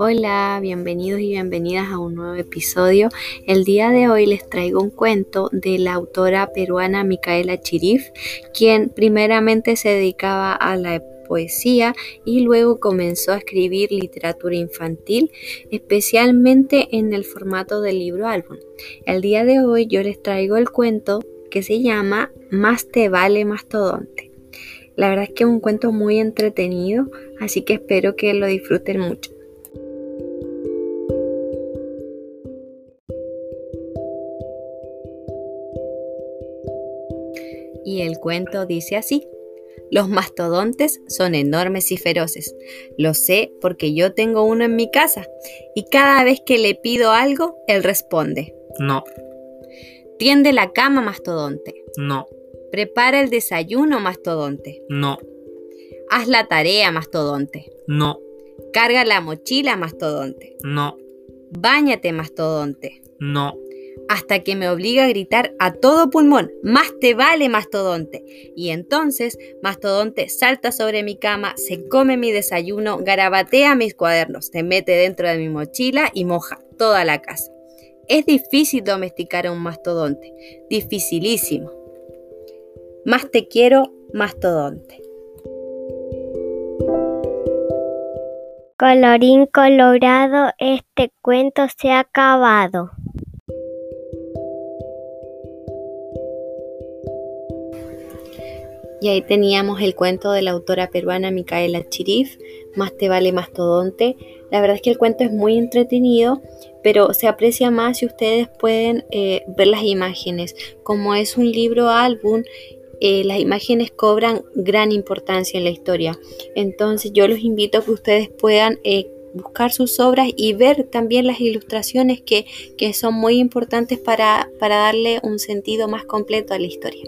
Hola, bienvenidos y bienvenidas a un nuevo episodio. El día de hoy les traigo un cuento de la autora peruana Micaela Chirif, quien primeramente se dedicaba a la poesía y luego comenzó a escribir literatura infantil, especialmente en el formato del libro álbum. El día de hoy yo les traigo el cuento que se llama Más te vale mastodonte. La verdad es que es un cuento muy entretenido, así que espero que lo disfruten mucho. Y el cuento dice así. Los mastodontes son enormes y feroces. Lo sé porque yo tengo uno en mi casa y cada vez que le pido algo, él responde. No, Tiende la cama, mastodonte. no, Prepara el desayuno, mastodonte. no, Haz la tarea, mastodonte. no, Carga la mochila, mastodonte. no, Báñate, mastodonte. no, Hasta que me obliga a gritar a todo pulmón, más te vale, mastodonte. Y entonces, mastodonte salta sobre mi cama, se come mi desayuno, garabatea mis cuadernos, se mete dentro de mi mochila y moja toda la casa. Es difícil domesticar a un mastodonte, dificilísimo. Más te quiero, mastodonte. Colorín colorado, este cuento se ha acabado. Y ahí teníamos el cuento de la autora peruana Micaela Chirif, Más te vale mastodonte. La verdad es que el cuento es muy entretenido, pero se aprecia más si ustedes pueden eh, ver las imágenes. Como es un libro álbum, eh, las imágenes cobran gran importancia en la historia. Entonces yo los invito a que ustedes puedan eh, buscar sus obras y ver también las ilustraciones que, que son muy importantes para, para darle un sentido más completo a la historia.